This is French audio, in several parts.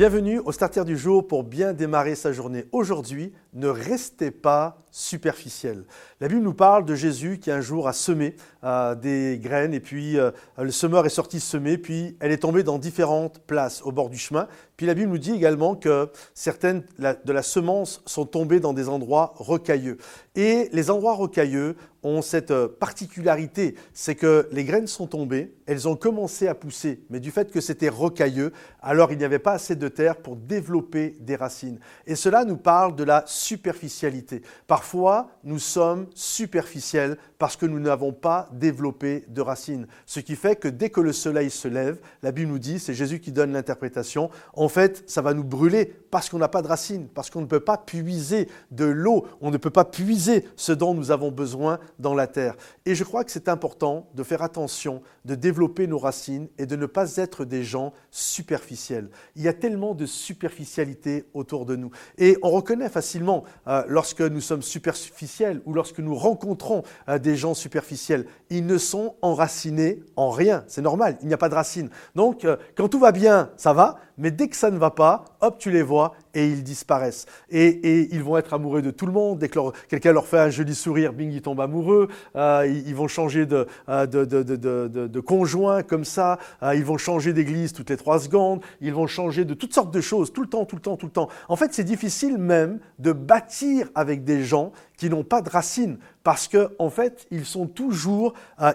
Bienvenue au Starter du jour pour bien démarrer sa journée. Aujourd'hui, ne restez pas superficiel. La Bible nous parle de Jésus qui un jour a semé euh, des graines et puis euh, le semeur est sorti semer, puis elle est tombée dans différentes places au bord du chemin. Puis la Bible nous dit également que certaines de la semence sont tombées dans des endroits rocailleux. Et les endroits rocailleux ont cette euh, particularité, c'est que les graines sont tombées, elles ont commencé à pousser, mais du fait que c'était rocailleux, alors il n'y avait pas assez de terre pour développer des racines. Et cela nous parle de la superficialité. Parfois, nous sommes superficiels parce que nous n'avons pas développé de racines. Ce qui fait que dès que le soleil se lève, la Bible nous dit, c'est Jésus qui donne l'interprétation, en fait, ça va nous brûler parce qu'on n'a pas de racines, parce qu'on ne peut pas puiser de l'eau, on ne peut pas puiser ce dont nous avons besoin dans la terre. Et je crois que c'est important de faire attention, de développer nos racines et de ne pas être des gens superficiels. Il y a tellement de superficialité autour de nous. Et on reconnaît facilement euh, lorsque nous sommes superficiels ou lorsque nous rencontrons euh, des gens superficiels. Ils ne sont enracinés en rien. C'est normal, il n'y a pas de racines. Donc, euh, quand tout va bien, ça va, mais dès que ça ne va pas, hop, tu les vois et ils disparaissent. Et, ils vont être amoureux de tout le monde. Dès que quelqu'un leur fait un joli sourire, bing, ils tombent amoureux. Euh, ils, vont changer de, euh, conjoint comme ça. Euh, ils vont changer d'église toutes les trois secondes. Ils vont changer de toutes sortes de choses, tout le temps, tout le temps, tout le temps. En fait, c'est difficile même de bâtir avec des gens qui n'ont pas de racines, parce qu'en en fait, ils sont toujours,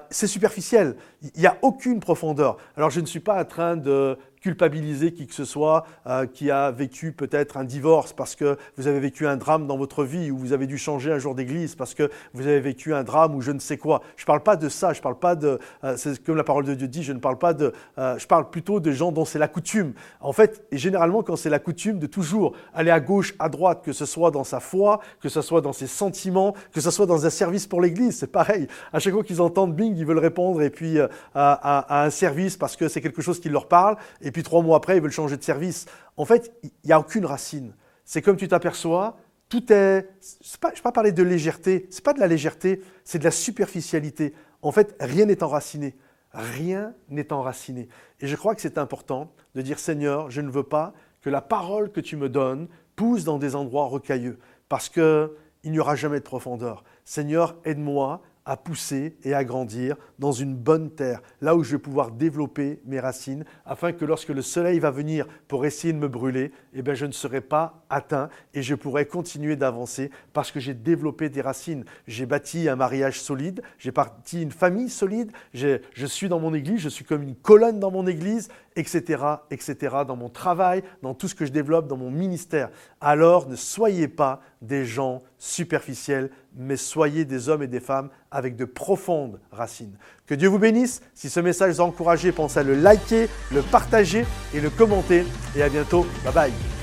c'est superficiel, il n'y a aucune profondeur. Alors je ne suis pas en train de culpabiliser qui que ce soit euh, qui a vécu peut-être un divorce parce que vous avez vécu un drame dans votre vie ou vous avez dû changer un jour d'église parce que vous avez vécu un drame ou je ne sais quoi. Je ne parle pas de ça, je parle pas de, euh, c'est comme la parole de Dieu dit, je ne parle pas de, euh, je parle plutôt de gens dont c'est la coutume. En fait, et généralement quand c'est la coutume de toujours aller à gauche, à droite, que ce soit dans sa foi, que ce soit dans ses sentiments, que ce soit dans un service pour l'église, c'est pareil. À chaque fois qu'ils entendent Bing, ils veulent répondre et puis à, à, un service parce que c'est quelque chose qui leur parle et puis trois mois après, ils veulent changer de service. En fait, il n'y a aucune racine. C'est comme tu t'aperçois, tout est. Je ne vais pas parler de légèreté, ce n'est pas de la légèreté, c'est de la superficialité. En fait, rien n'est enraciné. Rien n'est enraciné. Et je crois que c'est important de dire Seigneur, je ne veux pas que la parole que tu me donnes pousse dans des endroits rocailleux, parce qu'il n'y aura jamais de profondeur. Seigneur, aide-moi à pousser et à grandir dans une bonne terre, là où je vais pouvoir développer mes racines, afin que lorsque le soleil va venir pour essayer de me brûler, eh bien, je ne serai pas atteint et je pourrai continuer d'avancer parce que j'ai développé des racines. J'ai bâti un mariage solide, j'ai bâti une famille solide, je suis dans mon église, je suis comme une colonne dans mon église, etc., etc., dans mon travail, dans tout ce que je développe, dans mon ministère. Alors ne soyez pas des gens superficiels, mais soyez des hommes et des femmes avec de profondes racines. Que Dieu vous bénisse. Si ce message vous a encouragé, pensez à le liker, le partager et le commenter. Et à bientôt. Bye bye.